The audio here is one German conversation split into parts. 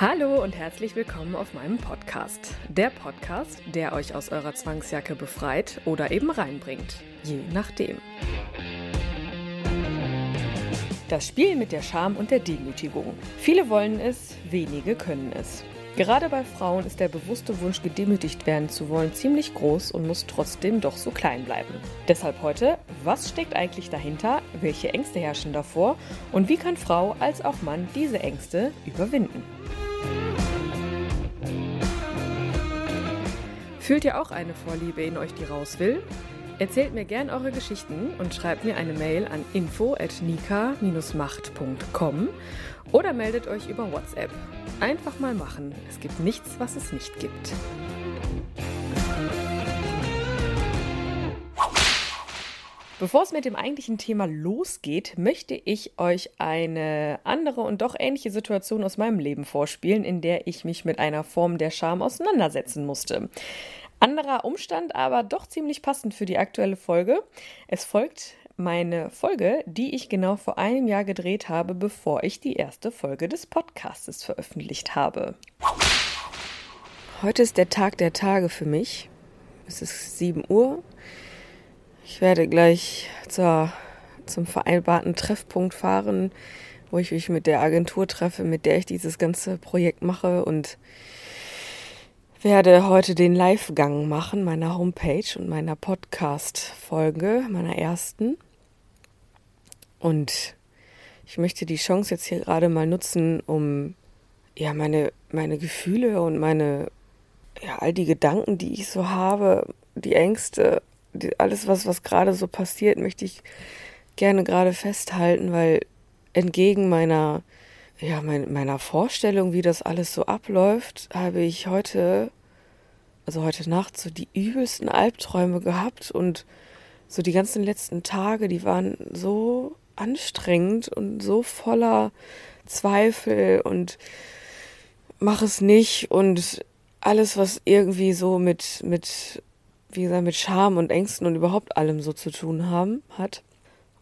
Hallo und herzlich willkommen auf meinem Podcast. Der Podcast, der euch aus eurer Zwangsjacke befreit oder eben reinbringt. Je nachdem. Das Spiel mit der Scham und der Demütigung. Viele wollen es, wenige können es. Gerade bei Frauen ist der bewusste Wunsch, gedemütigt werden zu wollen, ziemlich groß und muss trotzdem doch so klein bleiben. Deshalb heute, was steckt eigentlich dahinter, welche Ängste herrschen davor und wie kann Frau als auch Mann diese Ängste überwinden? Fühlt ihr auch eine Vorliebe in euch, die raus will? Erzählt mir gern eure Geschichten und schreibt mir eine Mail an info@nika-macht.com oder meldet euch über WhatsApp. Einfach mal machen. Es gibt nichts, was es nicht gibt. Bevor es mit dem eigentlichen Thema losgeht, möchte ich euch eine andere und doch ähnliche Situation aus meinem Leben vorspielen, in der ich mich mit einer Form der Scham auseinandersetzen musste. Anderer Umstand, aber doch ziemlich passend für die aktuelle Folge. Es folgt meine Folge, die ich genau vor einem Jahr gedreht habe, bevor ich die erste Folge des Podcastes veröffentlicht habe. Heute ist der Tag der Tage für mich. Es ist 7 Uhr. Ich werde gleich zur, zum vereinbarten Treffpunkt fahren, wo ich mich mit der Agentur treffe, mit der ich dieses ganze Projekt mache und werde heute den Live-Gang machen meiner Homepage und meiner Podcast-Folge, meiner ersten. Und ich möchte die Chance jetzt hier gerade mal nutzen, um ja meine, meine Gefühle und meine, ja, all die Gedanken, die ich so habe, die Ängste alles, was, was gerade so passiert, möchte ich gerne gerade festhalten, weil entgegen meiner, ja, mein, meiner Vorstellung, wie das alles so abläuft, habe ich heute, also heute Nacht, so die übelsten Albträume gehabt und so die ganzen letzten Tage, die waren so anstrengend und so voller Zweifel und mach es nicht und alles, was irgendwie so mit, mit wie gesagt, mit Scham und Ängsten und überhaupt allem so zu tun haben, hat.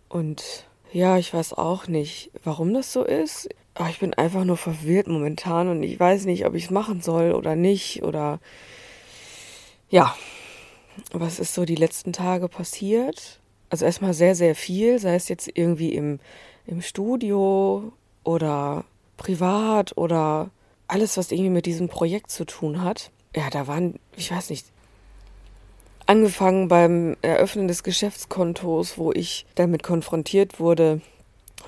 Und ja, ich weiß auch nicht, warum das so ist. Aber ich bin einfach nur verwirrt momentan und ich weiß nicht, ob ich es machen soll oder nicht. Oder ja, was ist so die letzten Tage passiert? Also erstmal sehr, sehr viel, sei es jetzt irgendwie im, im Studio oder privat oder alles, was irgendwie mit diesem Projekt zu tun hat. Ja, da waren, ich weiß nicht, Angefangen beim Eröffnen des Geschäftskontos, wo ich damit konfrontiert wurde,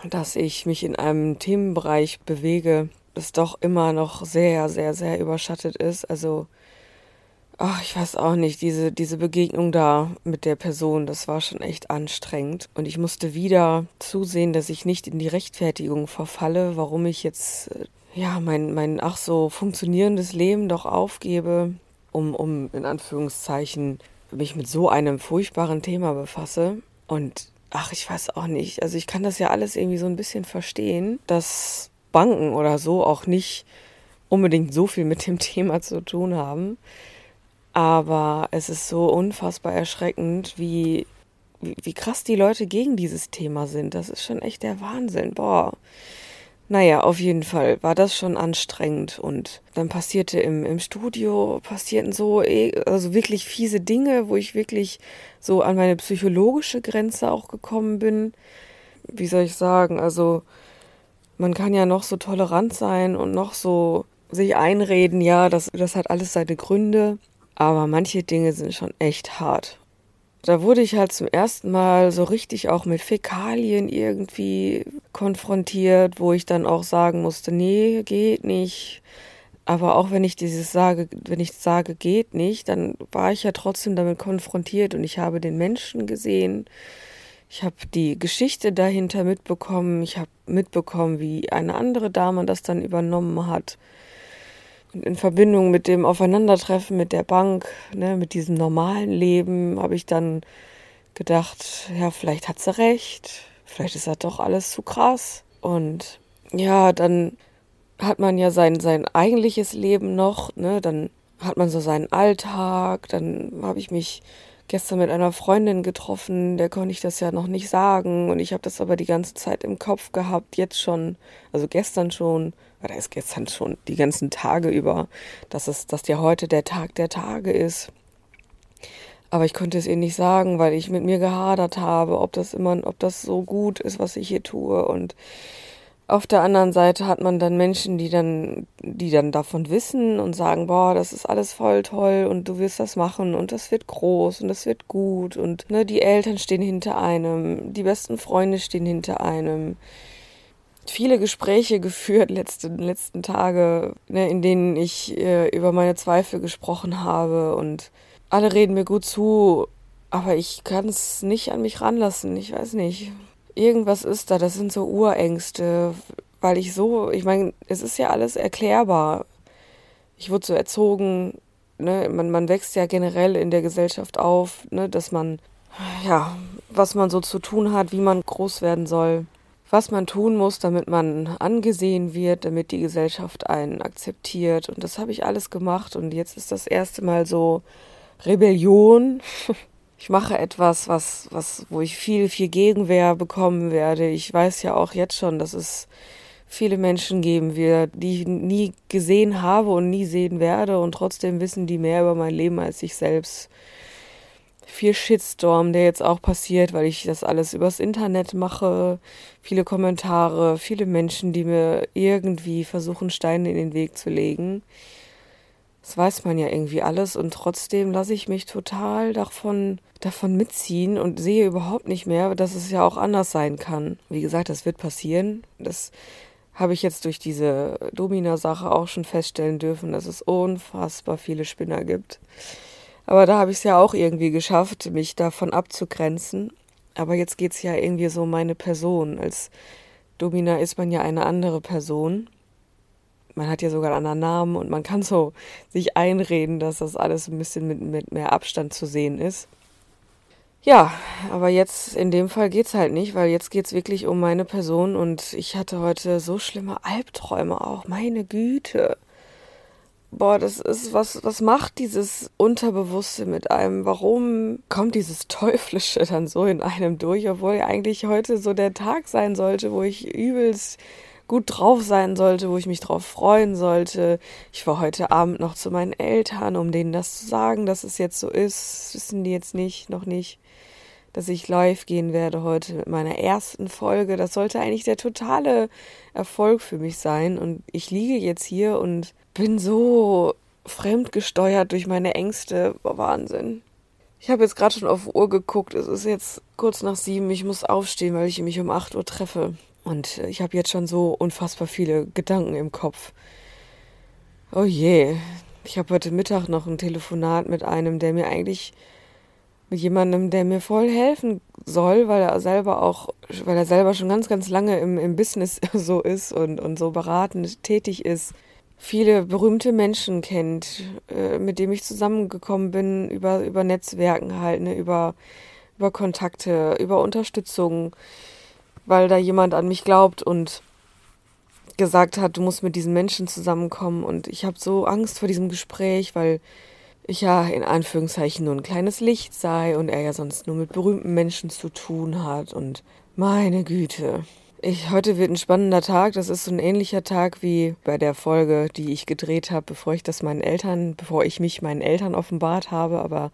dass ich mich in einem Themenbereich bewege, das doch immer noch sehr, sehr, sehr überschattet ist. Also, ach, ich weiß auch nicht, diese, diese Begegnung da mit der Person, das war schon echt anstrengend. Und ich musste wieder zusehen, dass ich nicht in die Rechtfertigung verfalle, warum ich jetzt, ja, mein, mein ach so funktionierendes Leben doch aufgebe, um, um in Anführungszeichen mich mit so einem furchtbaren Thema befasse. Und ach, ich weiß auch nicht. Also ich kann das ja alles irgendwie so ein bisschen verstehen, dass Banken oder so auch nicht unbedingt so viel mit dem Thema zu tun haben. Aber es ist so unfassbar erschreckend, wie, wie, wie krass die Leute gegen dieses Thema sind. Das ist schon echt der Wahnsinn. Boah. Naja, auf jeden Fall war das schon anstrengend und dann passierte im, im Studio, passierten so, eh, also wirklich fiese Dinge, wo ich wirklich so an meine psychologische Grenze auch gekommen bin. Wie soll ich sagen, also man kann ja noch so tolerant sein und noch so sich einreden, ja, das, das hat alles seine Gründe, aber manche Dinge sind schon echt hart da wurde ich halt zum ersten Mal so richtig auch mit Fäkalien irgendwie konfrontiert, wo ich dann auch sagen musste, nee, geht nicht. Aber auch wenn ich dieses sage, wenn ich sage, geht nicht, dann war ich ja trotzdem damit konfrontiert und ich habe den Menschen gesehen, Ich habe die Geschichte dahinter mitbekommen. Ich habe mitbekommen, wie eine andere Dame das dann übernommen hat. Und in Verbindung mit dem Aufeinandertreffen mit der Bank, ne, mit diesem normalen Leben, habe ich dann gedacht, ja, vielleicht hat sie recht. Vielleicht ist das doch alles zu krass. Und ja, dann hat man ja sein, sein eigentliches Leben noch, ne? Dann hat man so seinen Alltag, dann habe ich mich gestern mit einer Freundin getroffen, der konnte ich das ja noch nicht sagen und ich habe das aber die ganze Zeit im Kopf gehabt, jetzt schon, also gestern schon, oder ist gestern schon die ganzen Tage über, dass es, dass ja heute der Tag der Tage ist. Aber ich konnte es ihr nicht sagen, weil ich mit mir gehadert habe, ob das immer, ob das so gut ist, was ich hier tue und auf der anderen Seite hat man dann Menschen, die dann, die dann davon wissen und sagen, boah, das ist alles voll toll und du wirst das machen und das wird groß und das wird gut und ne, die Eltern stehen hinter einem, die besten Freunde stehen hinter einem. Viele Gespräche geführt letzten letzten Tage, ne, in denen ich äh, über meine Zweifel gesprochen habe und alle reden mir gut zu, aber ich kann es nicht an mich ranlassen. Ich weiß nicht irgendwas ist da, das sind so Urängste, weil ich so, ich meine, es ist ja alles erklärbar. Ich wurde so erzogen, ne, man, man wächst ja generell in der Gesellschaft auf, ne, dass man, ja, was man so zu tun hat, wie man groß werden soll, was man tun muss, damit man angesehen wird, damit die Gesellschaft einen akzeptiert. Und das habe ich alles gemacht und jetzt ist das erste Mal so Rebellion. ich mache etwas, was, was, wo ich viel, viel Gegenwehr bekommen werde. Ich weiß ja auch jetzt schon, dass es viele Menschen geben wird, die ich nie gesehen habe und nie sehen werde und trotzdem wissen die mehr über mein Leben als ich selbst. Viel Shitstorm, der jetzt auch passiert, weil ich das alles übers Internet mache. Viele Kommentare, viele Menschen, die mir irgendwie versuchen, Steine in den Weg zu legen. Das weiß man ja irgendwie alles und trotzdem lasse ich mich total davon, davon mitziehen und sehe überhaupt nicht mehr, dass es ja auch anders sein kann. Wie gesagt, das wird passieren. Das habe ich jetzt durch diese Domina-Sache auch schon feststellen dürfen, dass es unfassbar viele Spinner gibt. Aber da habe ich es ja auch irgendwie geschafft, mich davon abzugrenzen. Aber jetzt geht es ja irgendwie so um meine Person. Als Domina ist man ja eine andere Person man hat ja sogar einen anderen Namen und man kann so sich einreden, dass das alles ein bisschen mit, mit mehr Abstand zu sehen ist. Ja, aber jetzt in dem Fall geht's halt nicht, weil jetzt geht's wirklich um meine Person und ich hatte heute so schlimme Albträume auch. Meine Güte. Boah, das ist was, was macht dieses Unterbewusste mit einem? Warum kommt dieses Teuflische dann so in einem durch, obwohl ja eigentlich heute so der Tag sein sollte, wo ich übelst gut drauf sein sollte, wo ich mich drauf freuen sollte. Ich war heute Abend noch zu meinen Eltern, um denen das zu sagen, dass es jetzt so ist. Das wissen die jetzt nicht, noch nicht, dass ich live gehen werde heute mit meiner ersten Folge. Das sollte eigentlich der totale Erfolg für mich sein. Und ich liege jetzt hier und bin so fremdgesteuert durch meine Ängste. Wahnsinn. Ich habe jetzt gerade schon auf Uhr geguckt. Es ist jetzt kurz nach sieben. Ich muss aufstehen, weil ich mich um acht Uhr treffe. Und ich habe jetzt schon so unfassbar viele Gedanken im Kopf. Oh je, ich habe heute Mittag noch ein Telefonat mit einem, der mir eigentlich mit jemandem, der mir voll helfen soll, weil er selber auch, weil er selber schon ganz, ganz lange im, im Business so ist und, und so beratend tätig ist, viele berühmte Menschen kennt, äh, mit dem ich zusammengekommen bin, über, über Netzwerken halt, ne, über, über Kontakte, über Unterstützung weil da jemand an mich glaubt und gesagt hat, du musst mit diesen Menschen zusammenkommen. Und ich habe so Angst vor diesem Gespräch, weil ich ja in Anführungszeichen nur ein kleines Licht sei und er ja sonst nur mit berühmten Menschen zu tun hat. Und meine Güte. Ich, heute wird ein spannender Tag. Das ist so ein ähnlicher Tag wie bei der Folge, die ich gedreht habe, bevor ich das meinen Eltern, bevor ich mich meinen Eltern offenbart habe. Aber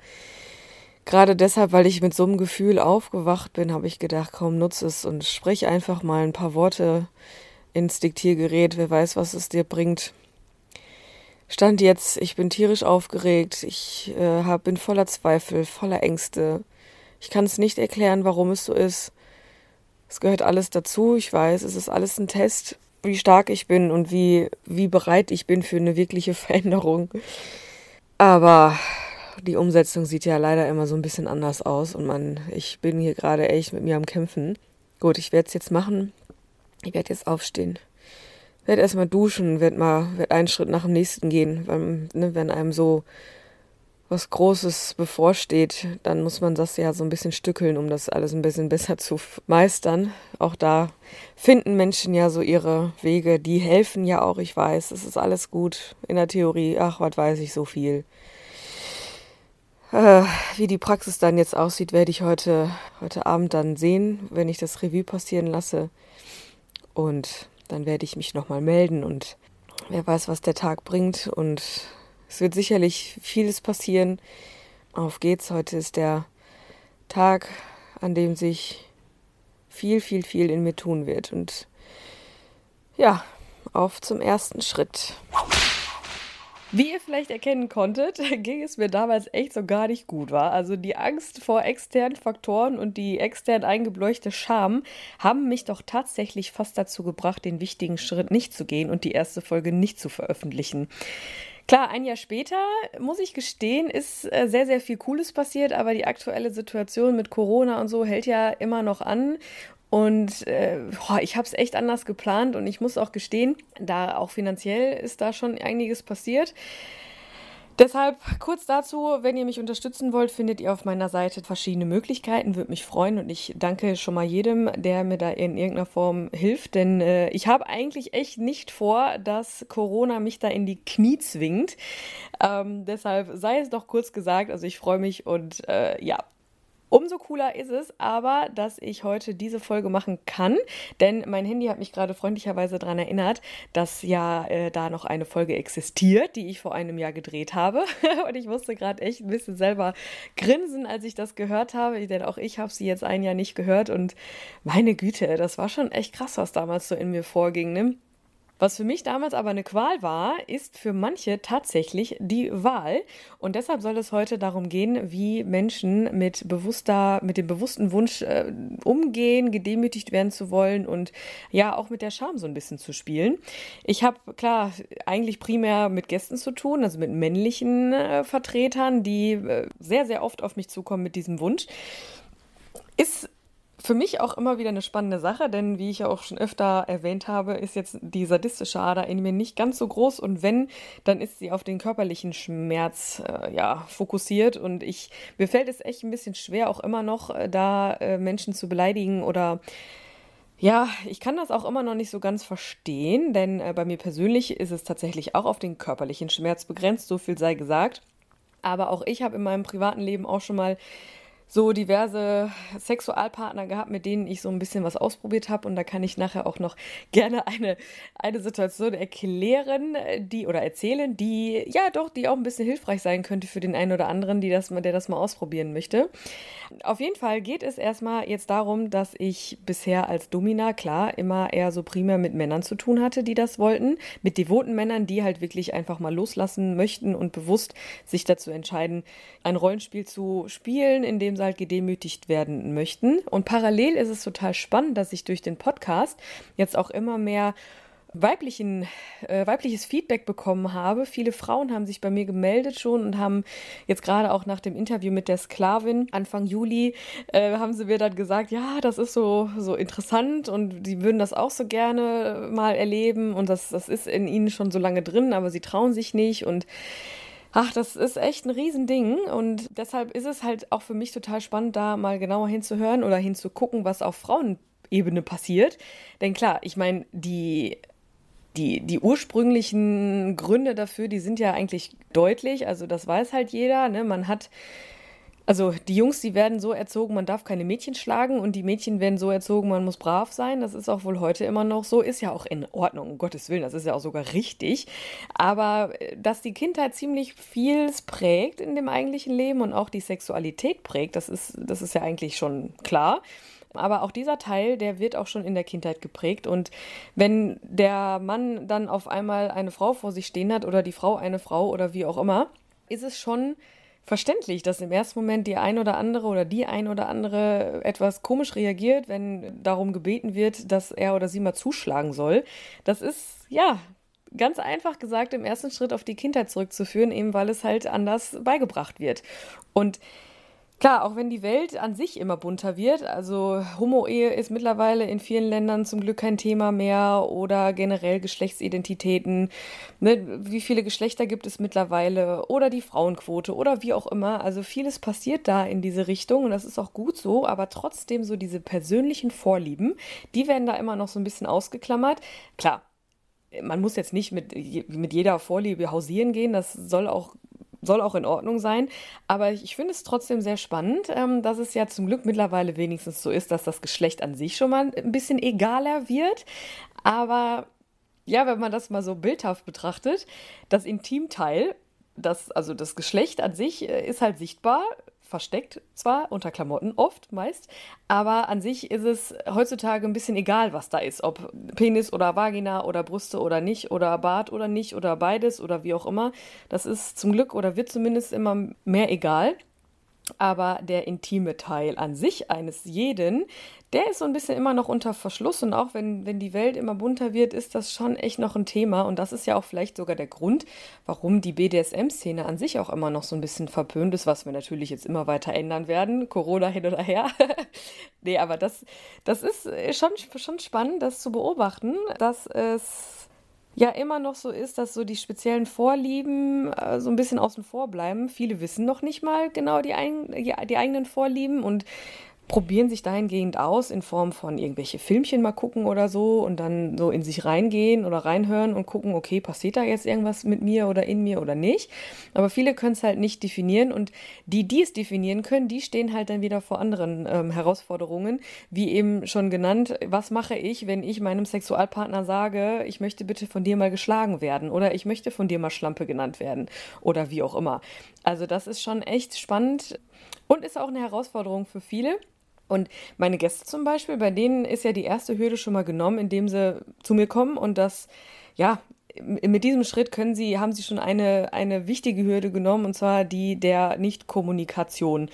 gerade deshalb, weil ich mit so einem Gefühl aufgewacht bin, habe ich gedacht, komm, nutze es und sprich einfach mal ein paar Worte ins Diktiergerät. Wer weiß, was es dir bringt. Stand jetzt, ich bin tierisch aufgeregt, ich äh, hab, bin voller Zweifel, voller Ängste. Ich kann es nicht erklären, warum es so ist. Es gehört alles dazu, ich weiß, es ist alles ein Test, wie stark ich bin und wie, wie bereit ich bin für eine wirkliche Veränderung. Aber die Umsetzung sieht ja leider immer so ein bisschen anders aus und man, ich bin hier gerade echt mit mir am Kämpfen. Gut, ich werde es jetzt machen. Ich werde jetzt aufstehen. Werde erstmal duschen, werde mal, werd einen Schritt nach dem nächsten gehen, weil, ne, wenn einem so was Großes bevorsteht, dann muss man das ja so ein bisschen stückeln, um das alles ein bisschen besser zu meistern. Auch da finden Menschen ja so ihre Wege, die helfen ja auch, ich weiß, es ist alles gut in der Theorie, ach, was weiß ich so viel. Äh, wie die Praxis dann jetzt aussieht, werde ich heute, heute Abend dann sehen, wenn ich das Revue passieren lasse. Und dann werde ich mich nochmal melden und wer weiß, was der Tag bringt und es wird sicherlich vieles passieren. Auf geht's. Heute ist der Tag, an dem sich viel, viel, viel in mir tun wird. Und ja, auf zum ersten Schritt. Wie ihr vielleicht erkennen konntet, ging es mir damals echt so gar nicht gut, war. Also die Angst vor externen Faktoren und die extern eingebläuchte Scham haben mich doch tatsächlich fast dazu gebracht, den wichtigen Schritt nicht zu gehen und die erste Folge nicht zu veröffentlichen. Klar, ein Jahr später, muss ich gestehen, ist äh, sehr, sehr viel Cooles passiert, aber die aktuelle Situation mit Corona und so hält ja immer noch an. Und äh, boah, ich habe es echt anders geplant und ich muss auch gestehen, da auch finanziell ist da schon einiges passiert. Deshalb kurz dazu, wenn ihr mich unterstützen wollt, findet ihr auf meiner Seite verschiedene Möglichkeiten. Würde mich freuen und ich danke schon mal jedem, der mir da in irgendeiner Form hilft, denn äh, ich habe eigentlich echt nicht vor, dass Corona mich da in die Knie zwingt. Ähm, deshalb sei es doch kurz gesagt, also ich freue mich und äh, ja, Umso cooler ist es aber, dass ich heute diese Folge machen kann, denn mein Handy hat mich gerade freundlicherweise daran erinnert, dass ja äh, da noch eine Folge existiert, die ich vor einem Jahr gedreht habe. Und ich musste gerade echt ein bisschen selber grinsen, als ich das gehört habe, denn auch ich habe sie jetzt ein Jahr nicht gehört und meine Güte, das war schon echt krass, was damals so in mir vorging. Ne? Was für mich damals aber eine Qual war, ist für manche tatsächlich die Wahl. Und deshalb soll es heute darum gehen, wie Menschen mit bewusster, mit dem bewussten Wunsch äh, umgehen, gedemütigt werden zu wollen und ja auch mit der Scham so ein bisschen zu spielen. Ich habe klar eigentlich primär mit Gästen zu tun, also mit männlichen äh, Vertretern, die äh, sehr, sehr oft auf mich zukommen mit diesem Wunsch. Ist für mich auch immer wieder eine spannende Sache, denn wie ich ja auch schon öfter erwähnt habe, ist jetzt die sadistische Ader in mir nicht ganz so groß und wenn, dann ist sie auf den körperlichen Schmerz äh, ja fokussiert und ich mir fällt es echt ein bisschen schwer, auch immer noch äh, da äh, Menschen zu beleidigen oder ja, ich kann das auch immer noch nicht so ganz verstehen, denn äh, bei mir persönlich ist es tatsächlich auch auf den körperlichen Schmerz begrenzt, so viel sei gesagt. Aber auch ich habe in meinem privaten Leben auch schon mal so diverse Sexualpartner gehabt, mit denen ich so ein bisschen was ausprobiert habe. Und da kann ich nachher auch noch gerne eine, eine Situation erklären, die oder erzählen, die ja doch, die auch ein bisschen hilfreich sein könnte für den einen oder anderen, die das, der das mal ausprobieren möchte. Auf jeden Fall geht es erstmal jetzt darum, dass ich bisher als Domina, klar, immer eher so primär mit Männern zu tun hatte, die das wollten. Mit devoten Männern, die halt wirklich einfach mal loslassen möchten und bewusst sich dazu entscheiden, ein Rollenspiel zu spielen, in dem sie halt gedemütigt werden möchten. Und parallel ist es total spannend, dass ich durch den Podcast jetzt auch immer mehr weiblichen, äh, weibliches Feedback bekommen habe. Viele Frauen haben sich bei mir gemeldet schon und haben jetzt gerade auch nach dem Interview mit der Sklavin Anfang Juli äh, haben sie mir dann gesagt, ja, das ist so, so interessant und sie würden das auch so gerne mal erleben und das, das ist in ihnen schon so lange drin, aber sie trauen sich nicht und Ach, das ist echt ein Riesending und deshalb ist es halt auch für mich total spannend, da mal genauer hinzuhören oder hinzugucken, was auf Frauenebene passiert. Denn klar, ich meine, die die, die ursprünglichen Gründe dafür, die sind ja eigentlich deutlich. Also das weiß halt jeder. Ne? Man hat also die Jungs, die werden so erzogen, man darf keine Mädchen schlagen und die Mädchen werden so erzogen, man muss brav sein. Das ist auch wohl heute immer noch so, ist ja auch in Ordnung, um Gottes Willen, das ist ja auch sogar richtig. Aber äh, dass die Kindheit ziemlich vieles prägt in dem eigentlichen Leben und auch die Sexualität prägt, das ist, das ist ja eigentlich schon klar. Aber auch dieser Teil, der wird auch schon in der Kindheit geprägt. Und wenn der Mann dann auf einmal eine Frau vor sich stehen hat oder die Frau eine Frau oder wie auch immer, ist es schon verständlich, dass im ersten Moment die ein oder andere oder die ein oder andere etwas komisch reagiert, wenn darum gebeten wird, dass er oder sie mal zuschlagen soll. Das ist, ja, ganz einfach gesagt im ersten Schritt auf die Kindheit zurückzuführen, eben weil es halt anders beigebracht wird. Und Klar, auch wenn die Welt an sich immer bunter wird, also Homo-Ehe ist mittlerweile in vielen Ländern zum Glück kein Thema mehr oder generell Geschlechtsidentitäten, ne, wie viele Geschlechter gibt es mittlerweile oder die Frauenquote oder wie auch immer. Also vieles passiert da in diese Richtung und das ist auch gut so, aber trotzdem so diese persönlichen Vorlieben, die werden da immer noch so ein bisschen ausgeklammert. Klar, man muss jetzt nicht mit, mit jeder Vorliebe hausieren gehen, das soll auch soll auch in Ordnung sein. Aber ich finde es trotzdem sehr spannend, ähm, dass es ja zum Glück mittlerweile wenigstens so ist, dass das Geschlecht an sich schon mal ein bisschen egaler wird. Aber ja, wenn man das mal so bildhaft betrachtet, das Intimteil, das, also das Geschlecht an sich äh, ist halt sichtbar, versteckt zwar unter Klamotten, oft, meist, aber an sich ist es heutzutage ein bisschen egal, was da ist. Ob Penis oder Vagina oder Brüste oder nicht oder Bart oder nicht oder beides oder wie auch immer. Das ist zum Glück oder wird zumindest immer mehr egal. Aber der intime Teil an sich eines jeden, der ist so ein bisschen immer noch unter Verschluss. Und auch wenn, wenn die Welt immer bunter wird, ist das schon echt noch ein Thema. Und das ist ja auch vielleicht sogar der Grund, warum die BDSM-Szene an sich auch immer noch so ein bisschen verpönt ist, was wir natürlich jetzt immer weiter ändern werden. Corona hin oder her. nee, aber das, das ist schon, schon spannend, das zu beobachten, dass es ja immer noch so ist, dass so die speziellen Vorlieben äh, so ein bisschen außen vor bleiben. Viele wissen noch nicht mal genau die, ein, die, die eigenen Vorlieben und probieren sich dahingehend aus in Form von irgendwelche Filmchen mal gucken oder so und dann so in sich reingehen oder reinhören und gucken, okay, passiert da jetzt irgendwas mit mir oder in mir oder nicht. Aber viele können es halt nicht definieren und die, die es definieren können, die stehen halt dann wieder vor anderen ähm, Herausforderungen, wie eben schon genannt, was mache ich, wenn ich meinem Sexualpartner sage, ich möchte bitte von dir mal geschlagen werden oder ich möchte von dir mal Schlampe genannt werden oder wie auch immer. Also das ist schon echt spannend und ist auch eine Herausforderung für viele. Und meine Gäste zum Beispiel, bei denen ist ja die erste Hürde schon mal genommen, indem sie zu mir kommen und das, ja, mit diesem Schritt können sie, haben sie schon eine, eine wichtige Hürde genommen, und zwar die der Nichtkommunikation.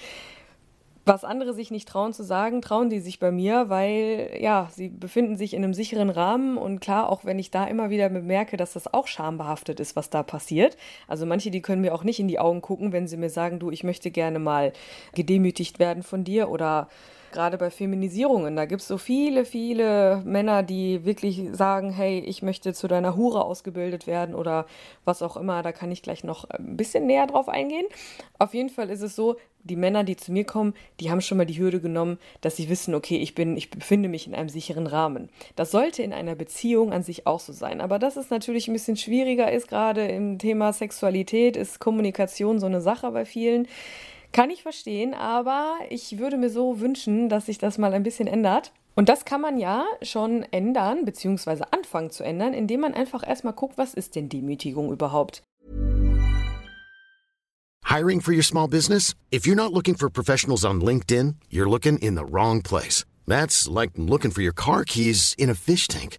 Was andere sich nicht trauen zu sagen, trauen die sich bei mir, weil ja, sie befinden sich in einem sicheren Rahmen und klar, auch wenn ich da immer wieder bemerke, dass das auch schambehaftet ist, was da passiert. Also manche, die können mir auch nicht in die Augen gucken, wenn sie mir sagen, du, ich möchte gerne mal gedemütigt werden von dir oder gerade bei Feminisierungen. Da gibt es so viele, viele Männer, die wirklich sagen, hey, ich möchte zu deiner Hure ausgebildet werden oder was auch immer. Da kann ich gleich noch ein bisschen näher drauf eingehen. Auf jeden Fall ist es so, die Männer, die zu mir kommen, die haben schon mal die Hürde genommen, dass sie wissen, okay, ich bin, ich befinde mich in einem sicheren Rahmen. Das sollte in einer Beziehung an sich auch so sein. Aber dass es natürlich ein bisschen schwieriger ist, gerade im Thema Sexualität, ist Kommunikation so eine Sache bei vielen. Kann ich verstehen, aber ich würde mir so wünschen, dass sich das mal ein bisschen ändert. Und das kann man ja schon ändern, beziehungsweise anfangen zu ändern, indem man einfach erstmal guckt, was ist denn Demütigung überhaupt? Hiring for your small business? If you're not looking for professionals on LinkedIn, you're looking in the wrong place. That's like looking for your car keys in a fish tank.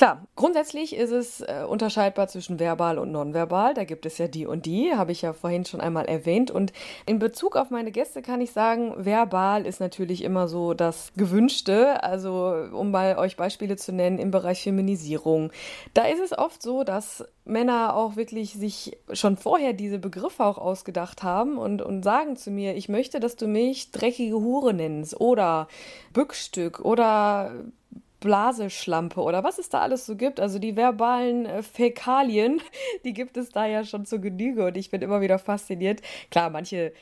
Klar, grundsätzlich ist es äh, unterscheidbar zwischen verbal und nonverbal. Da gibt es ja die und die, habe ich ja vorhin schon einmal erwähnt. Und in Bezug auf meine Gäste kann ich sagen, verbal ist natürlich immer so das Gewünschte. Also, um mal euch Beispiele zu nennen, im Bereich Feminisierung. Da ist es oft so, dass Männer auch wirklich sich schon vorher diese Begriffe auch ausgedacht haben und, und sagen zu mir, ich möchte, dass du mich dreckige Hure nennst oder Bückstück oder Blaseschlampe oder was es da alles so gibt. Also die verbalen äh, Fäkalien, die gibt es da ja schon zur Genüge und ich bin immer wieder fasziniert. Klar, manche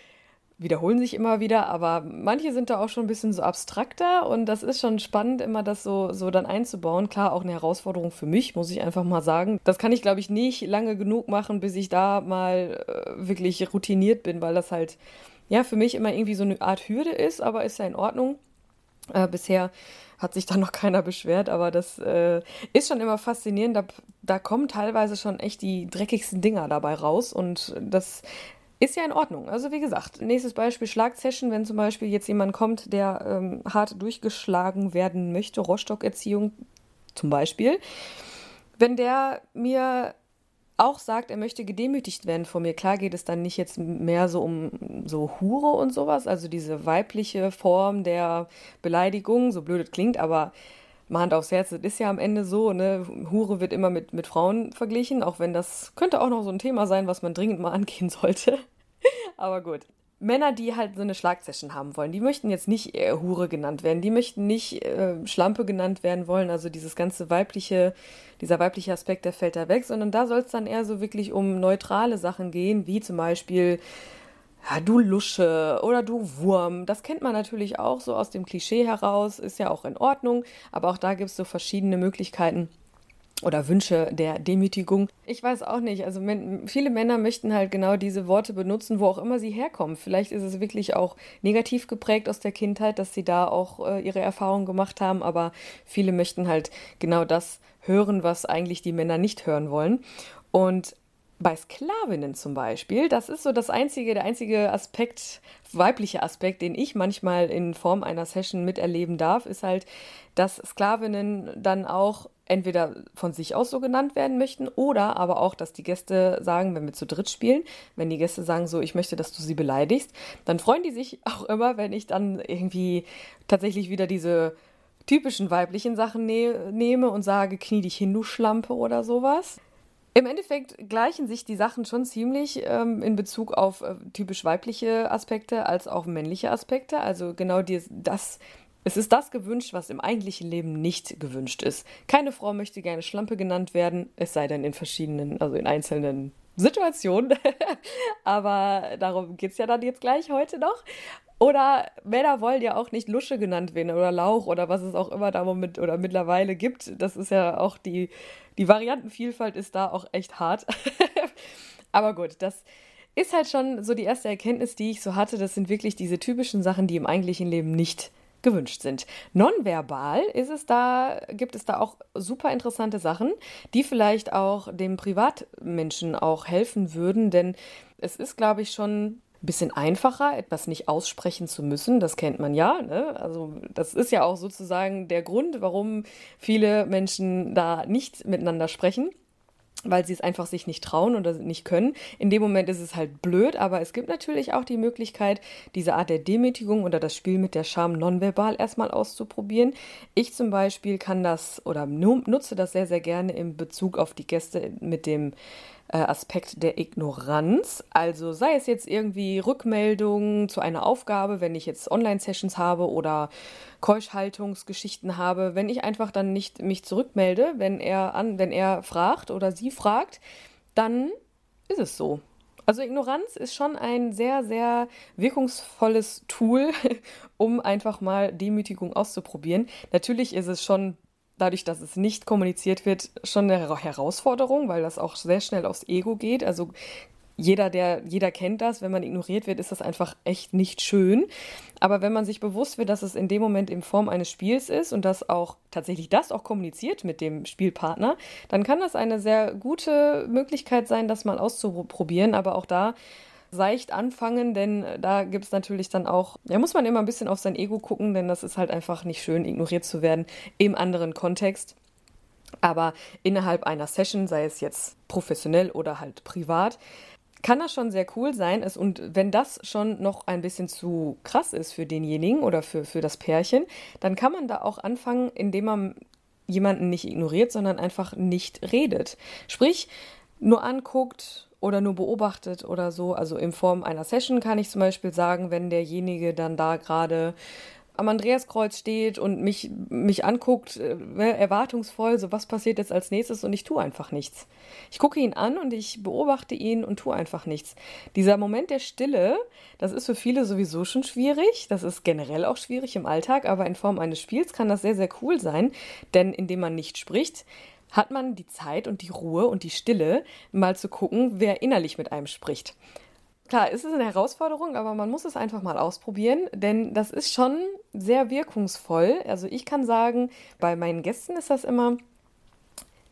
wiederholen sich immer wieder, aber manche sind da auch schon ein bisschen so abstrakter und das ist schon spannend, immer das so, so dann einzubauen. Klar, auch eine Herausforderung für mich, muss ich einfach mal sagen. Das kann ich, glaube ich, nicht lange genug machen, bis ich da mal äh, wirklich routiniert bin, weil das halt, ja, für mich immer irgendwie so eine Art Hürde ist, aber ist ja in Ordnung. Äh, bisher hat sich da noch keiner beschwert, aber das äh, ist schon immer faszinierend. Da, da kommen teilweise schon echt die dreckigsten Dinger dabei raus und das ist ja in Ordnung. Also wie gesagt, nächstes Beispiel Schlagsession, wenn zum Beispiel jetzt jemand kommt, der ähm, hart durchgeschlagen werden möchte, Rostockerziehung zum Beispiel, wenn der mir auch sagt, er möchte gedemütigt werden von mir. Klar geht es dann nicht jetzt mehr so um so Hure und sowas, also diese weibliche Form der Beleidigung, so blöd es klingt, aber mal Hand aufs Herz, das ist ja am Ende so, ne? Hure wird immer mit, mit Frauen verglichen, auch wenn das könnte auch noch so ein Thema sein, was man dringend mal angehen sollte. Aber gut. Männer, die halt so eine Schlagsession haben wollen, die möchten jetzt nicht äh, Hure genannt werden, die möchten nicht äh, Schlampe genannt werden wollen, also dieses ganze weibliche, dieser weibliche Aspekt, der fällt da weg, sondern da soll es dann eher so wirklich um neutrale Sachen gehen, wie zum Beispiel ja, du Lusche oder du Wurm. Das kennt man natürlich auch so aus dem Klischee heraus, ist ja auch in Ordnung, aber auch da gibt es so verschiedene Möglichkeiten oder Wünsche der Demütigung. Ich weiß auch nicht. Also viele Männer möchten halt genau diese Worte benutzen, wo auch immer sie herkommen. Vielleicht ist es wirklich auch negativ geprägt aus der Kindheit, dass sie da auch äh, ihre Erfahrungen gemacht haben, aber viele möchten halt genau das hören, was eigentlich die Männer nicht hören wollen. Und bei Sklavinnen zum Beispiel, das ist so das einzige, der einzige Aspekt, weibliche Aspekt, den ich manchmal in Form einer Session miterleben darf, ist halt, dass Sklavinnen dann auch entweder von sich aus so genannt werden möchten oder aber auch, dass die Gäste sagen, wenn wir zu dritt spielen, wenn die Gäste sagen so, ich möchte, dass du sie beleidigst, dann freuen die sich auch immer, wenn ich dann irgendwie tatsächlich wieder diese typischen weiblichen Sachen ne nehme und sage, knie dich hin, du Schlampe oder sowas. Im Endeffekt gleichen sich die Sachen schon ziemlich ähm, in Bezug auf äh, typisch weibliche Aspekte als auch männliche Aspekte. Also genau die, das, es ist das gewünscht, was im eigentlichen Leben nicht gewünscht ist. Keine Frau möchte gerne Schlampe genannt werden, es sei denn in verschiedenen, also in einzelnen Situationen. Aber darum geht es ja dann jetzt gleich heute noch. Oder Männer wollen ja auch nicht Lusche genannt werden oder Lauch oder was es auch immer da mit, oder mittlerweile gibt. Das ist ja auch die die Variantenvielfalt ist da auch echt hart. Aber gut, das ist halt schon so die erste Erkenntnis, die ich so hatte. Das sind wirklich diese typischen Sachen, die im eigentlichen Leben nicht gewünscht sind. Nonverbal ist es da, gibt es da auch super interessante Sachen, die vielleicht auch dem Privatmenschen auch helfen würden, denn es ist, glaube ich, schon ein bisschen einfacher, etwas nicht aussprechen zu müssen. Das kennt man ja. Ne? Also das ist ja auch sozusagen der Grund, warum viele Menschen da nicht miteinander sprechen weil sie es einfach sich nicht trauen oder nicht können. In dem Moment ist es halt blöd, aber es gibt natürlich auch die Möglichkeit, diese Art der Demütigung oder das Spiel mit der Scham nonverbal erstmal auszuprobieren. Ich zum Beispiel kann das oder nutze das sehr, sehr gerne in Bezug auf die Gäste mit dem äh, Aspekt der Ignoranz. Also sei es jetzt irgendwie Rückmeldungen zu einer Aufgabe, wenn ich jetzt Online-Sessions habe oder Keuschhaltungsgeschichten habe, wenn ich einfach dann nicht mich zurückmelde, wenn er an, wenn er fragt oder sie fragt, dann ist es so. Also Ignoranz ist schon ein sehr, sehr wirkungsvolles Tool, um einfach mal Demütigung auszuprobieren. Natürlich ist es schon dadurch, dass es nicht kommuniziert wird, schon eine Herausforderung, weil das auch sehr schnell aufs Ego geht. Also jeder, der, jeder kennt das, wenn man ignoriert wird, ist das einfach echt nicht schön. Aber wenn man sich bewusst wird, dass es in dem Moment in Form eines Spiels ist und dass auch tatsächlich das auch kommuniziert mit dem Spielpartner, dann kann das eine sehr gute Möglichkeit sein, das mal auszuprobieren. Aber auch da seicht anfangen, denn äh, da gibt es natürlich dann auch, ja, muss man immer ein bisschen auf sein Ego gucken, denn das ist halt einfach nicht schön, ignoriert zu werden im anderen Kontext. Aber innerhalb einer Session, sei es jetzt professionell oder halt privat, kann das schon sehr cool sein. und wenn das schon noch ein bisschen zu krass ist für denjenigen oder für, für das Pärchen, dann kann man da auch anfangen, indem man jemanden nicht ignoriert, sondern einfach nicht redet. Sprich, nur anguckt, oder nur beobachtet oder so. Also in Form einer Session kann ich zum Beispiel sagen, wenn derjenige dann da gerade am Andreaskreuz steht und mich, mich anguckt, äh, erwartungsvoll, so was passiert jetzt als nächstes und ich tue einfach nichts. Ich gucke ihn an und ich beobachte ihn und tue einfach nichts. Dieser Moment der Stille, das ist für viele sowieso schon schwierig, das ist generell auch schwierig im Alltag, aber in Form eines Spiels kann das sehr, sehr cool sein, denn indem man nicht spricht, hat man die Zeit und die Ruhe und die Stille, mal zu gucken, wer innerlich mit einem spricht. Klar, es ist eine Herausforderung, aber man muss es einfach mal ausprobieren, denn das ist schon sehr wirkungsvoll. Also ich kann sagen, bei meinen Gästen ist das immer,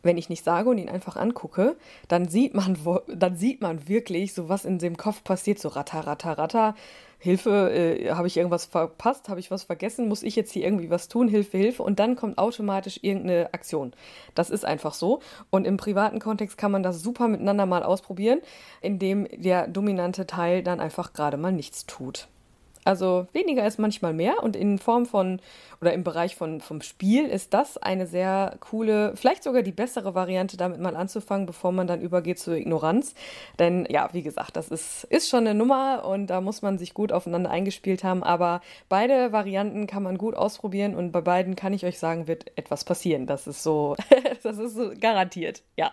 wenn ich nicht sage und ihn einfach angucke, dann sieht man, dann sieht man wirklich so, was in dem Kopf passiert, so ratter, ratter, ratter. Hilfe, äh, habe ich irgendwas verpasst, habe ich was vergessen, muss ich jetzt hier irgendwie was tun, Hilfe, Hilfe und dann kommt automatisch irgendeine Aktion. Das ist einfach so und im privaten Kontext kann man das super miteinander mal ausprobieren, indem der dominante Teil dann einfach gerade mal nichts tut. Also weniger ist manchmal mehr und in Form von oder im Bereich von, vom Spiel ist das eine sehr coole, vielleicht sogar die bessere Variante, damit mal anzufangen, bevor man dann übergeht zur Ignoranz. Denn ja, wie gesagt, das ist, ist schon eine Nummer und da muss man sich gut aufeinander eingespielt haben. Aber beide Varianten kann man gut ausprobieren und bei beiden kann ich euch sagen, wird etwas passieren. Das ist so, das ist so garantiert, ja.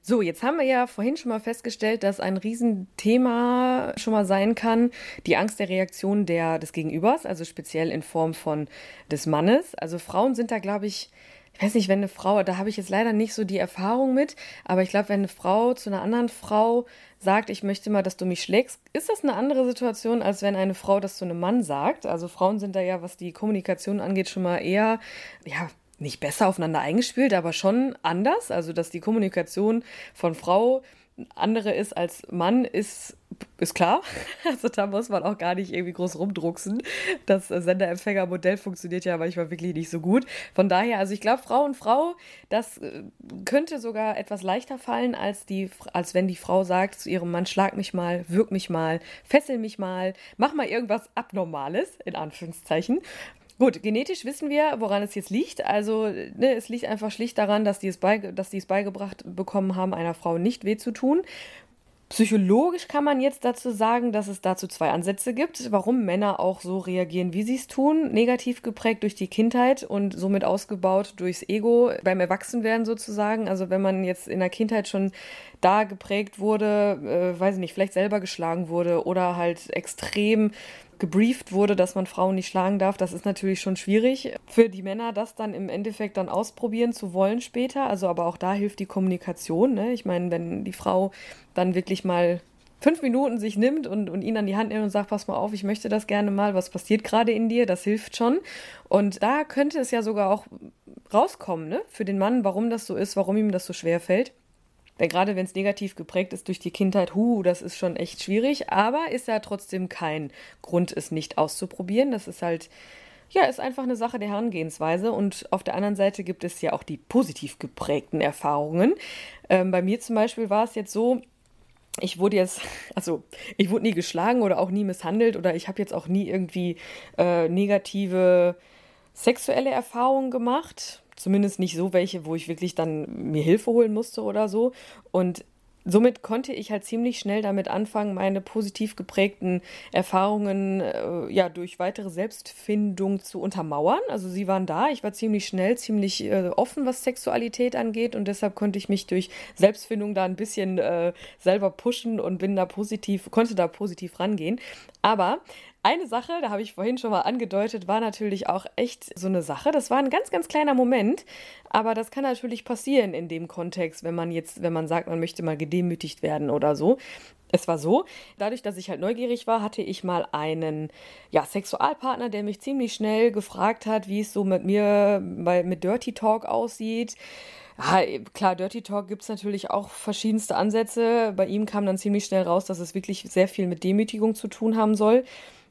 So, jetzt haben wir ja vorhin schon mal festgestellt, dass ein Riesenthema schon mal sein kann, die Angst der Reaktion der, des Gegenübers, also speziell in Form von des Mannes. Also Frauen sind da, glaube ich, ich weiß nicht, wenn eine Frau, da habe ich jetzt leider nicht so die Erfahrung mit, aber ich glaube, wenn eine Frau zu einer anderen Frau sagt, ich möchte mal, dass du mich schlägst, ist das eine andere Situation, als wenn eine Frau das zu einem Mann sagt. Also Frauen sind da ja, was die Kommunikation angeht, schon mal eher, ja, nicht besser aufeinander eingespielt, aber schon anders. Also, dass die Kommunikation von Frau andere ist als Mann, ist, ist klar. Also da muss man auch gar nicht irgendwie groß rumdrucksen. Das Sender-Empfänger-Modell funktioniert ja manchmal wirklich nicht so gut. Von daher, also ich glaube, Frau und Frau, das äh, könnte sogar etwas leichter fallen, als, die, als wenn die Frau sagt zu ihrem Mann, schlag mich mal, wirk mich mal, fessel mich mal, mach mal irgendwas Abnormales, in Anführungszeichen. Gut, genetisch wissen wir, woran es jetzt liegt. Also ne, es liegt einfach schlicht daran, dass die, es dass die es beigebracht bekommen haben, einer Frau nicht weh zu tun. Psychologisch kann man jetzt dazu sagen, dass es dazu zwei Ansätze gibt, warum Männer auch so reagieren, wie sie es tun. Negativ geprägt durch die Kindheit und somit ausgebaut durchs Ego beim Erwachsenwerden sozusagen. Also wenn man jetzt in der Kindheit schon da geprägt wurde, äh, weiß ich nicht, vielleicht selber geschlagen wurde oder halt extrem gebrieft wurde, dass man Frauen nicht schlagen darf, das ist natürlich schon schwierig für die Männer, das dann im Endeffekt dann ausprobieren zu wollen später. Also aber auch da hilft die Kommunikation. Ne? Ich meine, wenn die Frau dann wirklich mal fünf Minuten sich nimmt und, und ihn an die Hand nimmt und sagt, pass mal auf, ich möchte das gerne mal, was passiert gerade in dir, das hilft schon. Und da könnte es ja sogar auch rauskommen, ne, für den Mann, warum das so ist, warum ihm das so schwer fällt. Denn gerade wenn es negativ geprägt ist durch die Kindheit, hu, das ist schon echt schwierig, aber ist ja trotzdem kein Grund, es nicht auszuprobieren. Das ist halt, ja, ist einfach eine Sache der Herangehensweise. Und auf der anderen Seite gibt es ja auch die positiv geprägten Erfahrungen. Ähm, bei mir zum Beispiel war es jetzt so, ich wurde jetzt, also ich wurde nie geschlagen oder auch nie misshandelt oder ich habe jetzt auch nie irgendwie äh, negative sexuelle Erfahrungen gemacht zumindest nicht so welche, wo ich wirklich dann mir Hilfe holen musste oder so. Und somit konnte ich halt ziemlich schnell damit anfangen, meine positiv geprägten Erfahrungen äh, ja durch weitere Selbstfindung zu untermauern. Also sie waren da, ich war ziemlich schnell, ziemlich äh, offen, was Sexualität angeht und deshalb konnte ich mich durch Selbstfindung da ein bisschen äh, selber pushen und bin da positiv, konnte da positiv rangehen. Aber eine Sache, da habe ich vorhin schon mal angedeutet, war natürlich auch echt so eine Sache. Das war ein ganz, ganz kleiner Moment, aber das kann natürlich passieren in dem Kontext, wenn man jetzt, wenn man sagt, man möchte mal gedemütigt werden oder so. Es war so, dadurch, dass ich halt neugierig war, hatte ich mal einen ja, Sexualpartner, der mich ziemlich schnell gefragt hat, wie es so mit mir bei, mit Dirty Talk aussieht. Ja, klar, Dirty Talk gibt es natürlich auch verschiedenste Ansätze. Bei ihm kam dann ziemlich schnell raus, dass es wirklich sehr viel mit Demütigung zu tun haben soll.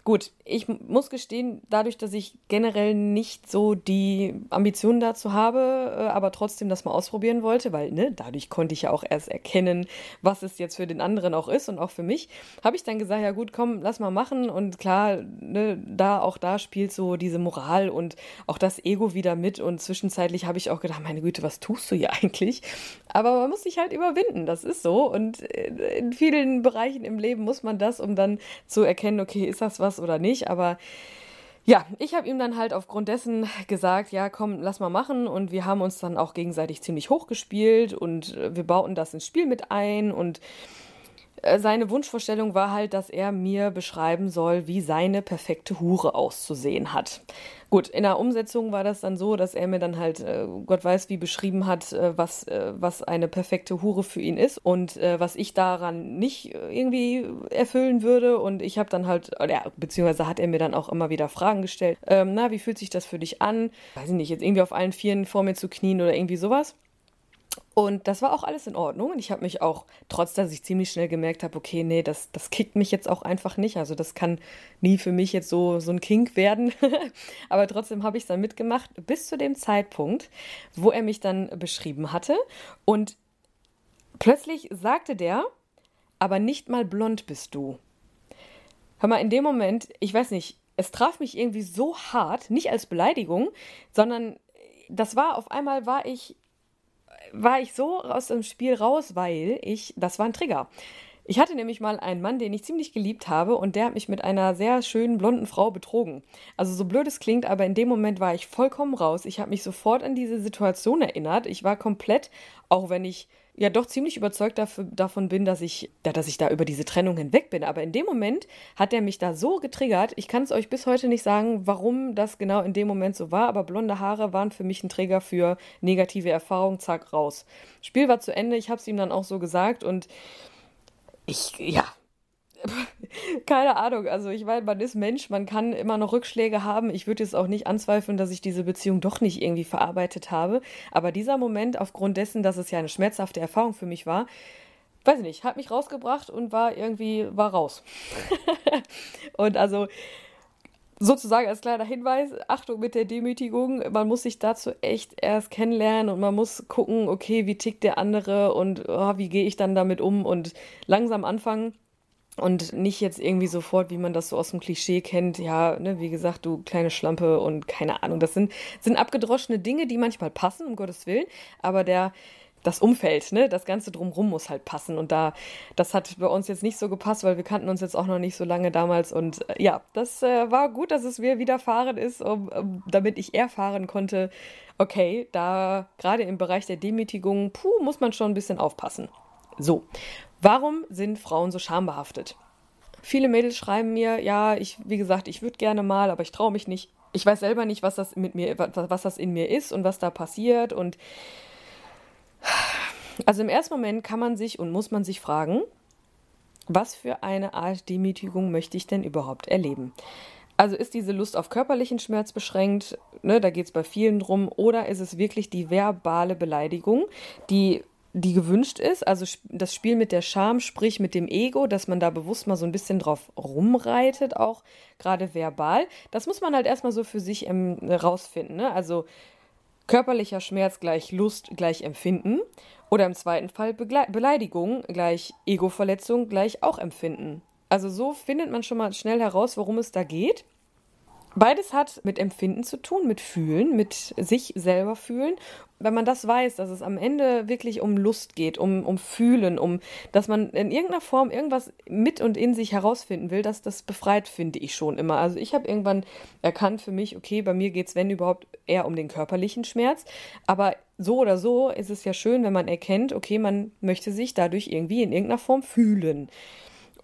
Gut, ich muss gestehen, dadurch, dass ich generell nicht so die Ambitionen dazu habe, äh, aber trotzdem das mal ausprobieren wollte, weil ne, dadurch konnte ich ja auch erst erkennen, was es jetzt für den anderen auch ist und auch für mich, habe ich dann gesagt, ja gut, komm, lass mal machen. Und klar, ne, da auch da spielt so diese Moral und auch das Ego wieder mit. Und zwischenzeitlich habe ich auch gedacht, meine Güte, was tust du hier eigentlich? Aber man muss sich halt überwinden, das ist so. Und äh, in vielen Bereichen im Leben muss man das, um dann zu erkennen, okay, ist das was oder nicht, aber ja, ich habe ihm dann halt aufgrund dessen gesagt, ja, komm, lass mal machen. Und wir haben uns dann auch gegenseitig ziemlich hochgespielt und äh, wir bauten das ins Spiel mit ein. Und seine Wunschvorstellung war halt, dass er mir beschreiben soll, wie seine perfekte Hure auszusehen hat. Gut, in der Umsetzung war das dann so, dass er mir dann halt, äh, Gott weiß wie, beschrieben hat, äh, was, äh, was eine perfekte Hure für ihn ist und äh, was ich daran nicht äh, irgendwie erfüllen würde. Und ich habe dann halt, ja, beziehungsweise hat er mir dann auch immer wieder Fragen gestellt. Ähm, na, wie fühlt sich das für dich an? Weiß ich nicht, jetzt irgendwie auf allen Vieren vor mir zu knien oder irgendwie sowas. Und das war auch alles in Ordnung. Und ich habe mich auch, trotz dass ich ziemlich schnell gemerkt habe, okay, nee, das, das kickt mich jetzt auch einfach nicht. Also das kann nie für mich jetzt so, so ein Kink werden. Aber trotzdem habe ich es dann mitgemacht, bis zu dem Zeitpunkt, wo er mich dann beschrieben hatte. Und plötzlich sagte der, aber nicht mal blond bist du. Hör mal, in dem Moment, ich weiß nicht, es traf mich irgendwie so hart, nicht als Beleidigung, sondern das war auf einmal war ich war ich so aus dem Spiel raus, weil ich, das war ein Trigger. Ich hatte nämlich mal einen Mann, den ich ziemlich geliebt habe, und der hat mich mit einer sehr schönen blonden Frau betrogen. Also so blöd es klingt, aber in dem Moment war ich vollkommen raus. Ich habe mich sofort an diese Situation erinnert. Ich war komplett, auch wenn ich ja doch ziemlich überzeugt dafür, davon bin, dass ich, ja, dass ich da über diese Trennung hinweg bin. Aber in dem Moment hat er mich da so getriggert. Ich kann es euch bis heute nicht sagen, warum das genau in dem Moment so war, aber blonde Haare waren für mich ein Träger für negative Erfahrungen. Zack, raus. Spiel war zu Ende. Ich habe es ihm dann auch so gesagt und ich, ja, keine Ahnung. Also ich meine, man ist Mensch, man kann immer noch Rückschläge haben. Ich würde jetzt auch nicht anzweifeln, dass ich diese Beziehung doch nicht irgendwie verarbeitet habe. Aber dieser Moment, aufgrund dessen, dass es ja eine schmerzhafte Erfahrung für mich war, weiß ich nicht, hat mich rausgebracht und war irgendwie, war raus. und also sozusagen als kleiner Hinweis, Achtung mit der Demütigung, man muss sich dazu echt erst kennenlernen und man muss gucken, okay, wie tickt der andere und oh, wie gehe ich dann damit um und langsam anfangen und nicht jetzt irgendwie sofort, wie man das so aus dem Klischee kennt, ja, ne, wie gesagt, du kleine Schlampe und keine Ahnung. Das sind, sind abgedroschene Dinge, die manchmal passen, um Gottes Willen, aber der, das Umfeld, ne, das Ganze drumrum muss halt passen. Und da, das hat bei uns jetzt nicht so gepasst, weil wir kannten uns jetzt auch noch nicht so lange damals. Und äh, ja, das äh, war gut, dass es mir widerfahren ist, um, um, damit ich erfahren konnte, okay, da gerade im Bereich der Demütigung, puh, muss man schon ein bisschen aufpassen. So, Warum sind Frauen so schambehaftet? Viele Mädels schreiben mir, ja, ich, wie gesagt, ich würde gerne mal, aber ich traue mich nicht. Ich weiß selber nicht, was das mit mir, was das in mir ist und was da passiert. Und also im ersten Moment kann man sich und muss man sich fragen, was für eine Art Demütigung möchte ich denn überhaupt erleben? Also ist diese Lust auf körperlichen Schmerz beschränkt, ne, da geht es bei vielen drum, oder ist es wirklich die verbale Beleidigung, die die gewünscht ist. Also das Spiel mit der Scham, sprich mit dem Ego, dass man da bewusst mal so ein bisschen drauf rumreitet, auch gerade verbal. Das muss man halt erstmal so für sich ähm, rausfinden. Ne? Also körperlicher Schmerz gleich Lust gleich Empfinden oder im zweiten Fall Begle Beleidigung gleich Ego-Verletzung gleich auch Empfinden. Also so findet man schon mal schnell heraus, worum es da geht. Beides hat mit Empfinden zu tun, mit Fühlen, mit sich selber fühlen. Wenn man das weiß, dass es am Ende wirklich um Lust geht, um, um Fühlen, um, dass man in irgendeiner Form irgendwas mit und in sich herausfinden will, dass das befreit, finde ich schon immer. Also ich habe irgendwann erkannt für mich, okay, bei mir geht es, wenn überhaupt, eher um den körperlichen Schmerz. Aber so oder so ist es ja schön, wenn man erkennt, okay, man möchte sich dadurch irgendwie in irgendeiner Form fühlen.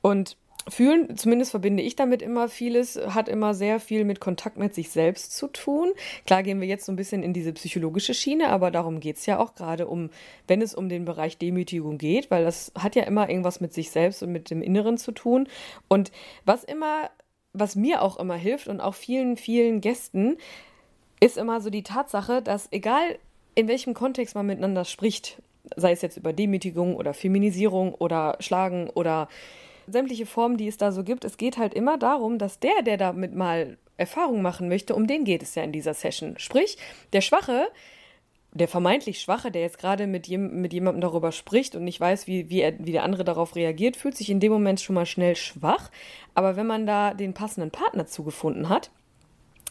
Und Fühlen, zumindest verbinde ich damit immer vieles, hat immer sehr viel mit Kontakt mit sich selbst zu tun. Klar gehen wir jetzt so ein bisschen in diese psychologische Schiene, aber darum geht es ja auch gerade um, wenn es um den Bereich Demütigung geht, weil das hat ja immer irgendwas mit sich selbst und mit dem Inneren zu tun. Und was immer, was mir auch immer hilft und auch vielen, vielen Gästen, ist immer so die Tatsache, dass egal in welchem Kontext man miteinander spricht, sei es jetzt über Demütigung oder Feminisierung oder Schlagen oder sämtliche Formen, die es da so gibt. Es geht halt immer darum, dass der, der damit mal Erfahrung machen möchte, um den geht es ja in dieser Session. Sprich, der Schwache, der vermeintlich Schwache, der jetzt gerade mit, jem, mit jemandem darüber spricht und nicht weiß, wie, wie, er, wie der andere darauf reagiert, fühlt sich in dem Moment schon mal schnell schwach. Aber wenn man da den passenden Partner zugefunden hat,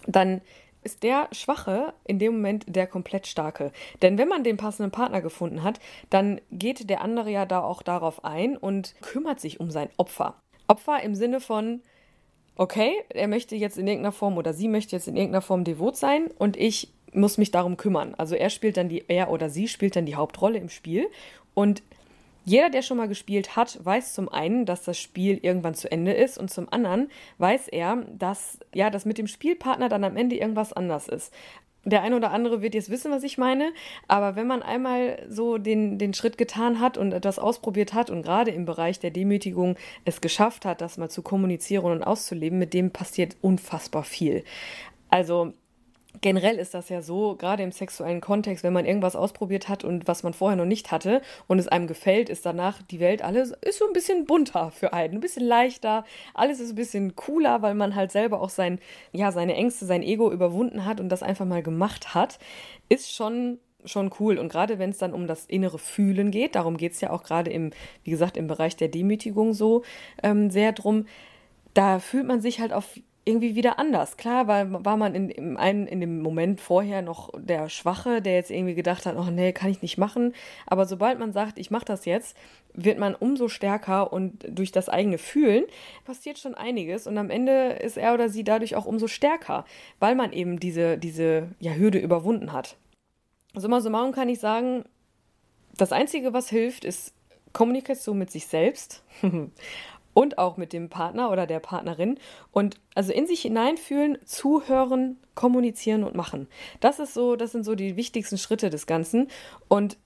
dann ist der Schwache in dem Moment der komplett Starke. Denn wenn man den passenden Partner gefunden hat, dann geht der andere ja da auch darauf ein und kümmert sich um sein Opfer. Opfer im Sinne von, okay, er möchte jetzt in irgendeiner Form oder sie möchte jetzt in irgendeiner Form devot sein und ich muss mich darum kümmern. Also er spielt dann die, er oder sie spielt dann die Hauptrolle im Spiel und jeder, der schon mal gespielt hat, weiß zum einen, dass das Spiel irgendwann zu Ende ist und zum anderen weiß er, dass ja, das mit dem Spielpartner dann am Ende irgendwas anders ist. Der eine oder andere wird jetzt wissen, was ich meine, aber wenn man einmal so den, den Schritt getan hat und etwas ausprobiert hat und gerade im Bereich der Demütigung es geschafft hat, das mal zu kommunizieren und auszuleben, mit dem passiert unfassbar viel. Also generell ist das ja so, gerade im sexuellen Kontext, wenn man irgendwas ausprobiert hat und was man vorher noch nicht hatte und es einem gefällt, ist danach die Welt alles ist so ein bisschen bunter für einen, ein bisschen leichter, alles ist ein bisschen cooler, weil man halt selber auch sein, ja, seine Ängste, sein Ego überwunden hat und das einfach mal gemacht hat, ist schon schon cool. Und gerade wenn es dann um das innere Fühlen geht, darum geht es ja auch gerade im, wie gesagt, im Bereich der Demütigung so ähm, sehr drum, da fühlt man sich halt auf irgendwie wieder anders. Klar war, war man in, in, einen, in dem Moment vorher noch der Schwache, der jetzt irgendwie gedacht hat, oh nee, kann ich nicht machen. Aber sobald man sagt, ich mache das jetzt, wird man umso stärker und durch das eigene Fühlen passiert schon einiges und am Ende ist er oder sie dadurch auch umso stärker, weil man eben diese, diese ja, Hürde überwunden hat. Summa summarum kann ich sagen, das Einzige, was hilft, ist Kommunikation mit sich selbst und auch mit dem Partner oder der Partnerin und also in sich hineinfühlen, zuhören, kommunizieren und machen. Das ist so, das sind so die wichtigsten Schritte des Ganzen und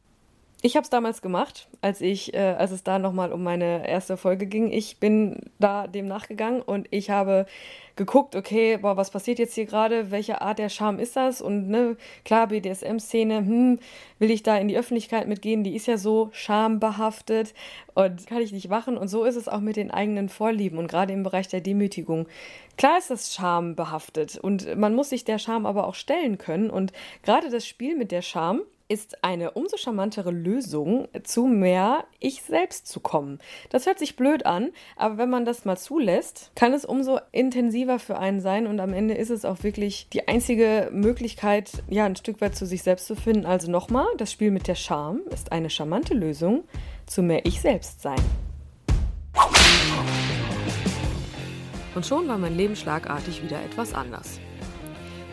ich habe es damals gemacht, als ich, äh, als es da nochmal um meine erste Folge ging. Ich bin da dem nachgegangen und ich habe geguckt, okay, boah, was passiert jetzt hier gerade? Welche Art der Charme ist das? Und ne, klar, BDSM-Szene, hm, will ich da in die Öffentlichkeit mitgehen? Die ist ja so schambehaftet und kann ich nicht machen. Und so ist es auch mit den eigenen Vorlieben und gerade im Bereich der Demütigung. Klar ist das schambehaftet und man muss sich der Scham aber auch stellen können. Und gerade das Spiel mit der Scham ist eine umso charmantere Lösung, zu mehr ich selbst zu kommen. Das hört sich blöd an, aber wenn man das mal zulässt, kann es umso intensiver für einen sein und am Ende ist es auch wirklich die einzige Möglichkeit, ja, ein Stück weit zu sich selbst zu finden. Also nochmal, das Spiel mit der Charme ist eine charmante Lösung zu mehr ich selbst sein. Und schon war mein Leben schlagartig wieder etwas anders.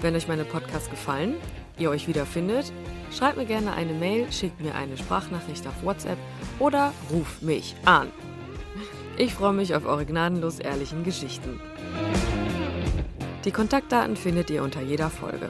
Wenn euch meine Podcasts gefallen, ihr euch wiederfindet, schreibt mir gerne eine Mail, schickt mir eine Sprachnachricht auf WhatsApp oder ruft mich an. Ich freue mich auf eure gnadenlos ehrlichen Geschichten. Die Kontaktdaten findet ihr unter jeder Folge.